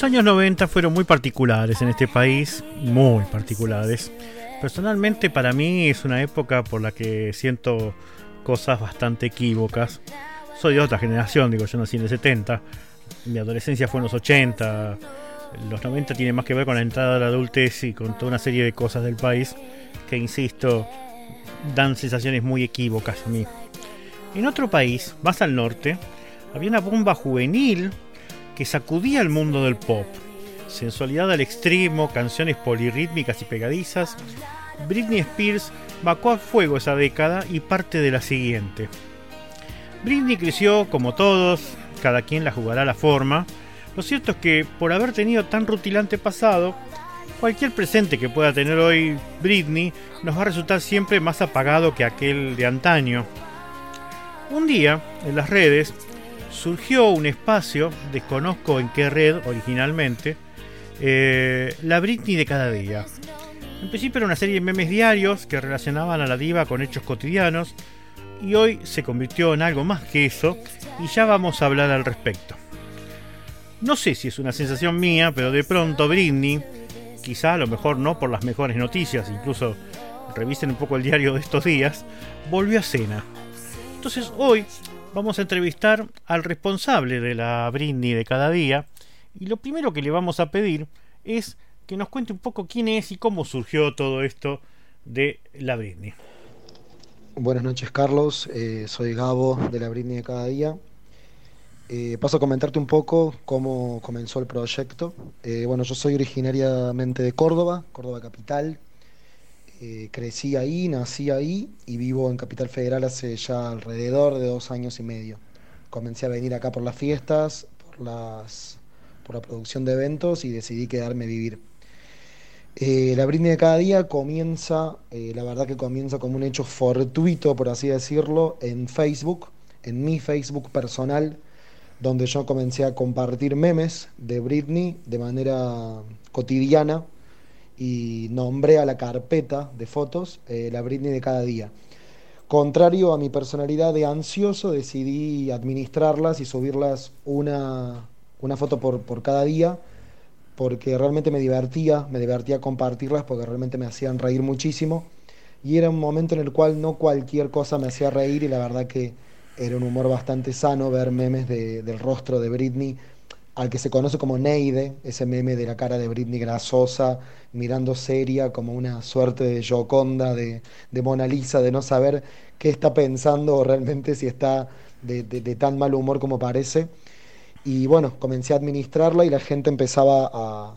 Los años 90 fueron muy particulares en este país, muy particulares. Personalmente para mí es una época por la que siento cosas bastante equívocas. Soy de otra generación, digo, yo nací en el 70, mi adolescencia fue en los 80, los 90 tiene más que ver con la entrada de la adultez y con toda una serie de cosas del país que, insisto, dan sensaciones muy equívocas a mí. En otro país, más al norte, había una bomba juvenil que sacudía el mundo del pop. Sensualidad al extremo, canciones polirrítmicas y pegadizas. Britney Spears vacó a fuego esa década y parte de la siguiente. Britney creció como todos, cada quien la jugará a la forma. Lo cierto es que por haber tenido tan rutilante pasado, cualquier presente que pueda tener hoy Britney nos va a resultar siempre más apagado que aquel de antaño. Un día, en las redes, surgió un espacio, desconozco en qué red originalmente, eh, la Britney de cada día. En principio era una serie de memes diarios que relacionaban a la diva con hechos cotidianos y hoy se convirtió en algo más que eso y ya vamos a hablar al respecto. No sé si es una sensación mía, pero de pronto Britney, quizá a lo mejor no por las mejores noticias, incluso revisen un poco el diario de estos días, volvió a cena. Entonces hoy vamos a entrevistar al responsable de la Britney de cada día y lo primero que le vamos a pedir es que nos cuente un poco quién es y cómo surgió todo esto de la Britney. Buenas noches Carlos, eh, soy Gabo de la Britney de cada día. Eh, paso a comentarte un poco cómo comenzó el proyecto. Eh, bueno, yo soy originariamente de Córdoba, Córdoba capital, eh, crecí ahí, nací ahí y vivo en Capital Federal hace ya alrededor de dos años y medio. Comencé a venir acá por las fiestas, por, las, por la producción de eventos y decidí quedarme a vivir. Eh, la Britney de cada día comienza, eh, la verdad que comienza como un hecho fortuito, por así decirlo, en Facebook, en mi Facebook personal, donde yo comencé a compartir memes de Britney de manera cotidiana y nombré a la carpeta de fotos eh, la Britney de cada día. Contrario a mi personalidad de ansioso, decidí administrarlas y subirlas una, una foto por, por cada día, porque realmente me divertía, me divertía compartirlas, porque realmente me hacían reír muchísimo. Y era un momento en el cual no cualquier cosa me hacía reír y la verdad que era un humor bastante sano ver memes de, del rostro de Britney al que se conoce como Neide, ese meme de la cara de Britney grasosa, mirando seria, como una suerte de Joconda, de, de Mona Lisa, de no saber qué está pensando o realmente si está de, tan mal humor como parece. Y bueno, comencé a administrarla y la gente empezaba a,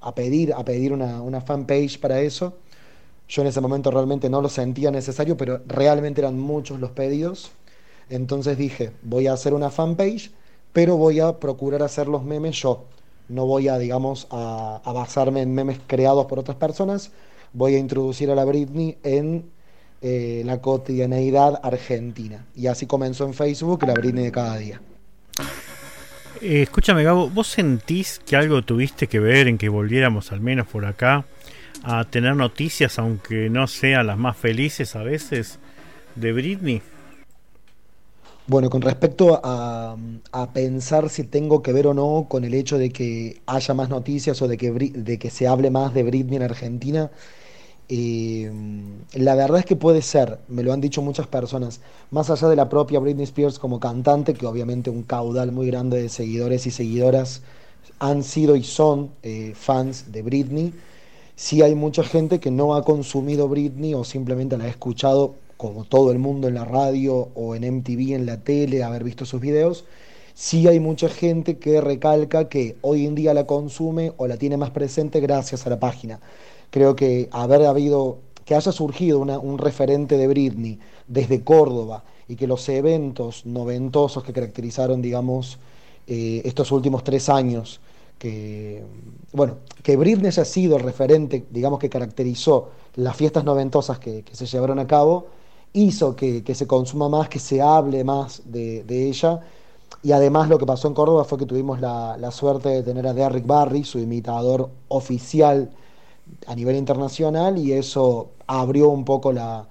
a, pedir, a pedir una, una fanpage para eso. Yo en ese momento realmente no lo sentía necesario, pero realmente eran muchos los pedidos. Entonces dije, voy a hacer una fanpage pero voy a procurar hacer los memes yo. No voy a, digamos, a, basarme en memes creados por otras personas. Voy a introducir a la Britney en eh, la cotidianeidad argentina. Y así comenzó en Facebook la Britney de cada día. Eh, escúchame, Gabo, ¿vos sentís que algo tuviste que ver en que volviéramos al menos por acá a tener noticias, aunque no sean las más felices a veces, de Britney? Bueno, con respecto a, pensar si tengo que ver o no con el hecho de que haya más noticias o de que, de que se hable más de Britney en Argentina, eh, la verdad es que puede ser, me lo han dicho muchas personas, más allá de la propia Britney Spears como cantante, que obviamente un caudal muy grande de seguidores y seguidoras han sido y son eh, fans de Britney, sí hay mucha gente que no ha consumido Britney o simplemente la ha escuchado como todo el mundo en la radio o en MTV, en la tele, haber visto sus videos, sí hay mucha gente que recalca que hoy en día la consume o la tiene más presente gracias a la página. Creo que haber habido, que haya surgido un referente de Britney desde Córdoba y que los eventos noventosos que caracterizaron, digamos, eh, estos últimos tres años, que, bueno, que Britney haya sido el referente, digamos, que caracterizó las fiestas noventosas que se llevaron a cabo, hizo que, se consuma más, que se hable más de, ella. Y además lo que pasó en Córdoba fue que tuvimos la, suerte de tener a Derrick Barry, su imitador oficial a nivel internacional, y eso abrió un poco la,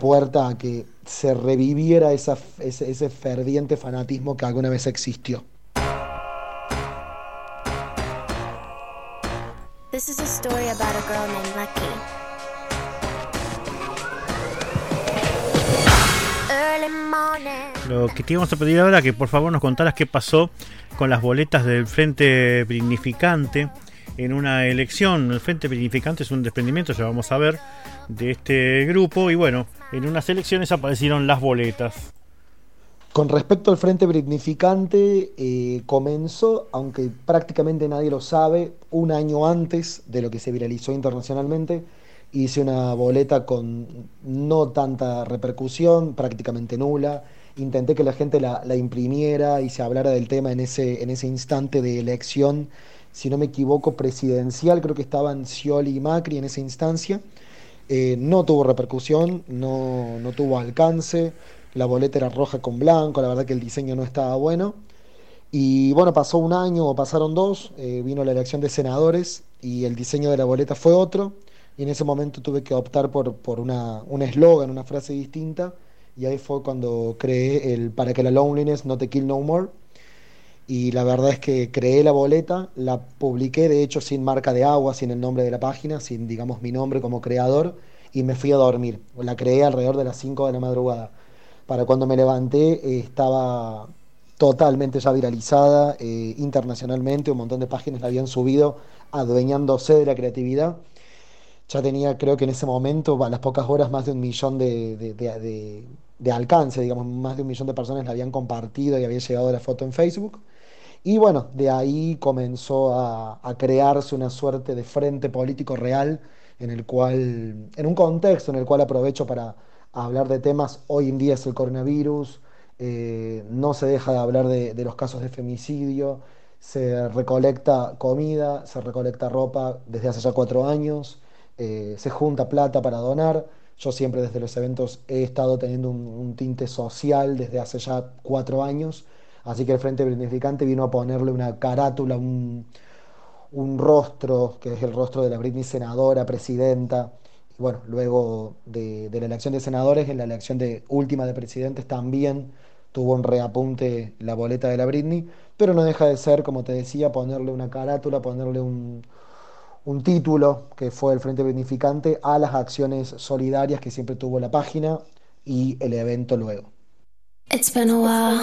puerta a que se reviviera ese, ese ferviente fanatismo que alguna vez existió. This is a story about a girl named Lucky. Lo que te íbamos a pedir ahora que por favor nos contaras qué pasó con las boletas del Frente Dignificante en una elección. El Frente Dignificante es un desprendimiento, ya vamos a ver, de este grupo. Y bueno, en unas elecciones aparecieron las boletas. Con respecto al Frente Brignificante, eh, comenzó, aunque prácticamente nadie lo sabe, un año antes de lo que se viralizó internacionalmente. Hice una boleta con no tanta repercusión, prácticamente nula. Intenté que la gente la, imprimiera y se hablara del tema en ese, en ese instante de elección, si no me equivoco, presidencial. Creo que estaban Scioli y Macri en esa instancia. Eh, no tuvo repercusión, no, no tuvo alcance la boleta era roja con blanco, la verdad que el diseño no estaba bueno. Y bueno, pasó un año o pasaron dos, eh, vino la elección de senadores y el diseño de la boleta fue otro. Y en ese momento tuve que optar por, por una, un eslogan, una frase distinta. Y ahí fue cuando creé el Para que la loneliness no te kill no more. Y la verdad es que creé la boleta, la publiqué de hecho sin marca de agua, sin el nombre de la página, sin digamos mi nombre como creador. Y me fui a dormir. La creé alrededor de las 5 de la madrugada para cuando me levanté eh, estaba totalmente ya viralizada eh, internacionalmente, un montón de páginas la habían subido adueñándose de la creatividad. Ya tenía, creo que en ese momento, a las pocas horas, más de un millón de, alcance, digamos, más de un millón de personas la habían compartido y había llegado la foto en Facebook. Y bueno, de ahí comenzó a, a, crearse una suerte de frente político real en el cual, en un contexto en el cual aprovecho para hablar de temas, hoy en día es el coronavirus, eh, no se deja de hablar de, los casos de femicidio, se recolecta comida, se recolecta ropa desde hace ya cuatro años, eh, se junta plata para donar. Yo siempre desde los eventos he estado teniendo un, tinte social desde hace ya cuatro años, así que el Frente Brindificante vino a ponerle una carátula, un, un rostro, que es el rostro de la Britney senadora, presidenta, bueno, luego de, la elección de senadores, en la elección de última de presidentes también tuvo un reapunte la boleta de la Britney, pero no deja de ser, como te decía, ponerle una carátula, ponerle un, un título que fue el Frente Britnificante a las acciones solidarias que siempre tuvo la página y el evento luego. It's been a while.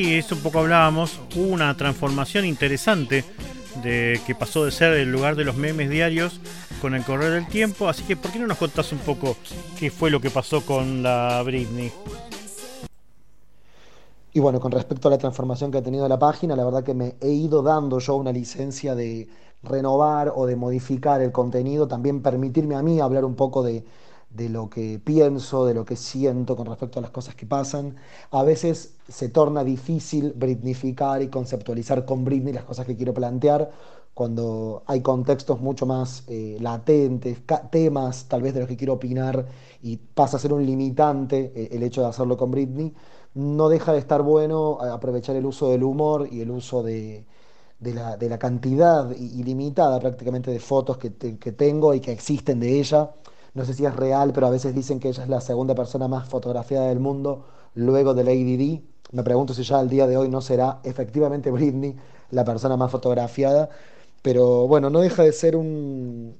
Sí, eso un poco hablábamos. Hubo una transformación interesante de que pasó de ser el lugar de los memes diarios con el correr del tiempo. Así que, ¿por qué no nos contás un poco qué fue lo que pasó con la Britney? Y bueno, con respecto a la transformación que ha tenido la página, la verdad que me he ido dando yo una licencia de renovar o de modificar el contenido, también permitirme a mí hablar un poco de, de lo que pienso, de lo que siento con respecto a las cosas que pasan. A veces se torna difícil britnificar y conceptualizar con Britney las cosas que quiero plantear cuando hay contextos mucho más eh, latentes, temas tal vez de los que quiero opinar y pasa a ser un limitante eh, el hecho de hacerlo con Britney, no deja de estar bueno eh, aprovechar el uso del humor y el uso de, la, cantidad ilimitada prácticamente de fotos que, que tengo y que existen de ella no sé si es real, pero a veces dicen que ella es la segunda persona más fotografiada del mundo luego de Lady Di. Me pregunto si ya al día de hoy no será efectivamente Britney la persona más fotografiada. Pero bueno, no deja de ser un...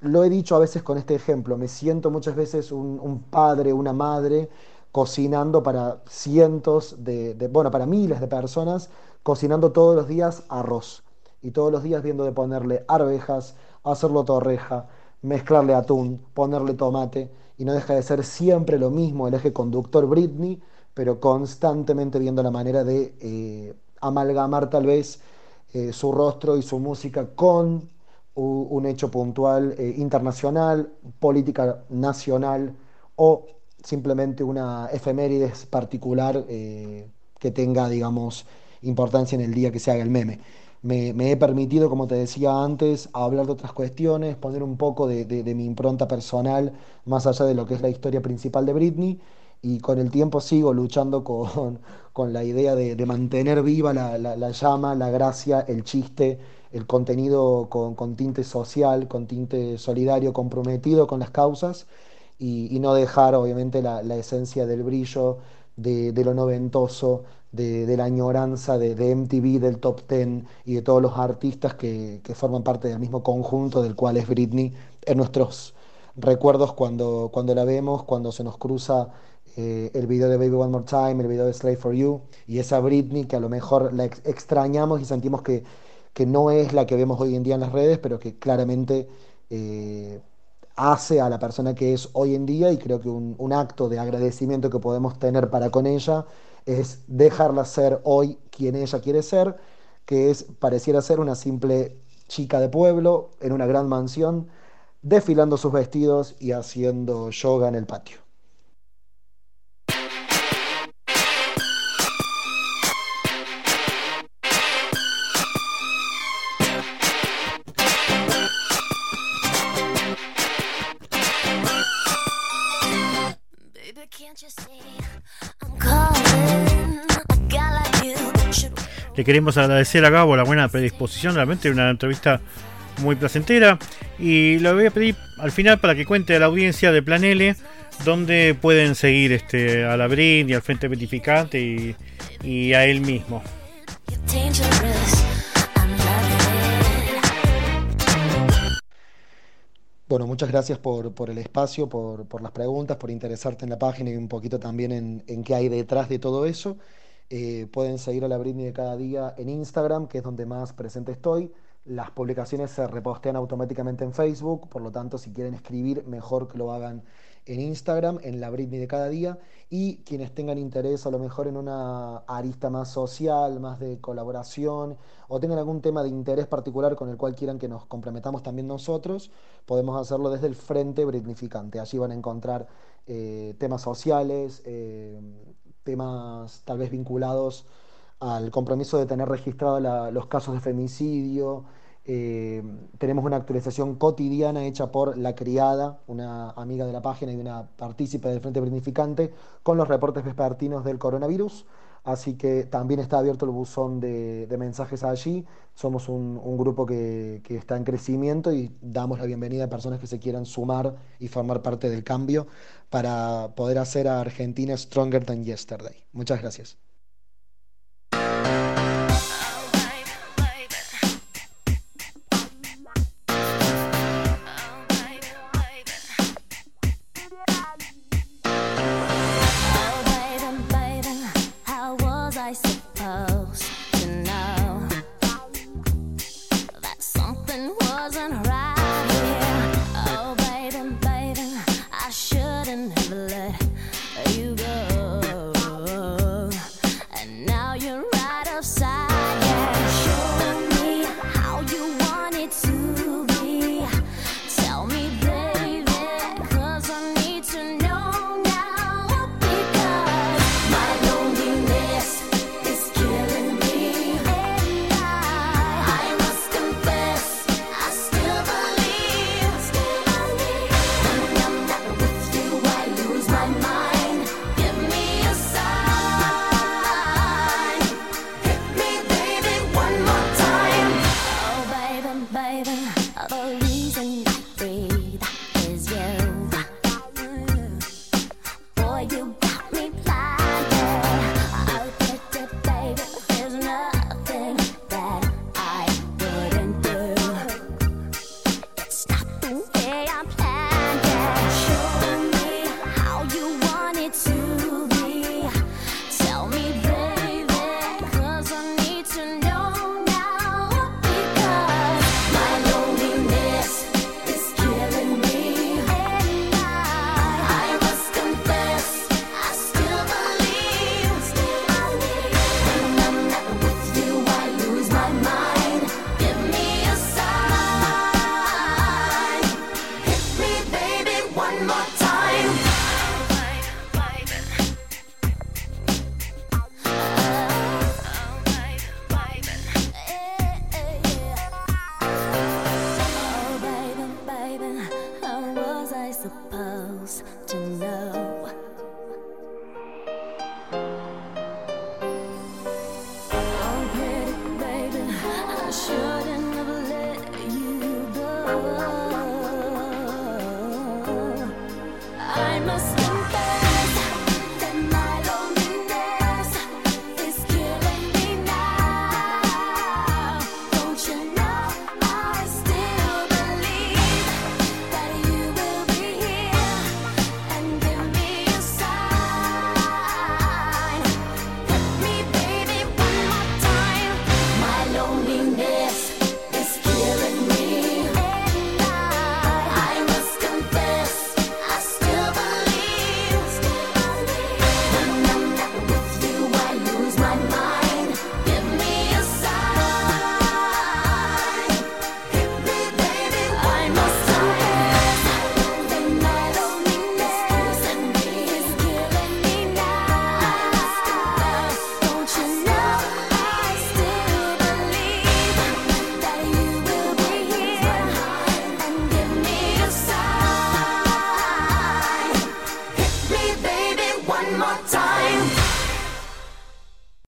Lo he dicho a veces con este ejemplo, me siento muchas veces un, padre, una madre, cocinando para cientos de, de, bueno, para miles de personas, cocinando todos los días arroz. Y todos los días viendo de ponerle arvejas, hacerlo torreja, mezclarle atún, ponerle tomate, y no deja de ser siempre lo mismo el eje conductor Britney, pero constantemente viendo la manera de eh, amalgamar tal vez eh, su rostro y su música con un hecho puntual eh, internacional, política nacional o simplemente una efemérides particular que tenga, digamos, importancia en el día que se haga el meme me, he permitido, como te decía antes, hablar de otras cuestiones, poner un poco de, mi impronta personal más allá de lo que es la historia principal de Britney. y con el tiempo sigo luchando con, con la idea de, mantener viva la, la, la, llama, la gracia, el chiste, el contenido con, con, tinte social, con tinte solidario, comprometido con las causas y, no dejar obviamente la esencia del brillo, de, lo noventoso, de, la añoranza de, MTV, del Top Ten y de todos los artistas que, que, forman parte del mismo conjunto del cual es Britney en nuestros recuerdos cuando, cuando la vemos, cuando se nos cruza eh, el video de Baby One More Time, el video de Slave for You y esa Britney que a lo mejor la ex extrañamos y sentimos que, que, no es la que vemos hoy en día en las redes, pero que claramente eh, hace a la persona que es hoy en día y creo que un, acto de agradecimiento que podemos tener para con ella es dejarla ser hoy quien ella quiere ser, que es pareciera ser una simple chica de pueblo en una gran mansión, desfilando sus vestidos y haciendo yoga en el patio. Le queremos agradecer a Gabo la buena predisposición, realmente una entrevista muy placentera. Y lo voy a pedir al final para que cuente a la audiencia de Plan L donde pueden seguir este, a la BRIN y al Frente Verificante y, y a él mismo. Bueno, muchas gracias por, por el espacio, por, por, las preguntas, por interesarte en la página y un poquito también en, en qué hay detrás de todo eso. Eh, pueden seguir a la Britney de cada día en Instagram, que es donde más presente estoy. Las publicaciones se repostean automáticamente en Facebook, por lo tanto, si quieren escribir, mejor que lo hagan en Instagram, en la Britney de cada día. Y quienes tengan interés a lo mejor en una arista más social, más de colaboración, o tengan algún tema de interés particular con el cual quieran que nos comprometamos también nosotros, podemos hacerlo desde el Frente Britnificante. Allí van a encontrar eh, temas sociales. Eh, temas tal vez vinculados al compromiso de tener registrados los casos de femicidio. Eh, tenemos una actualización cotidiana hecha por La Criada, una amiga de la página y una partícipe del Frente Brinificante, con los reportes vespertinos del coronavirus. Así que también está abierto el buzón de, mensajes allí. Somos un, un grupo que, que, está en crecimiento y damos la bienvenida a personas que se quieran sumar y formar parte del cambio para poder hacer a Argentina stronger than yesterday. Muchas gracias. never let you go.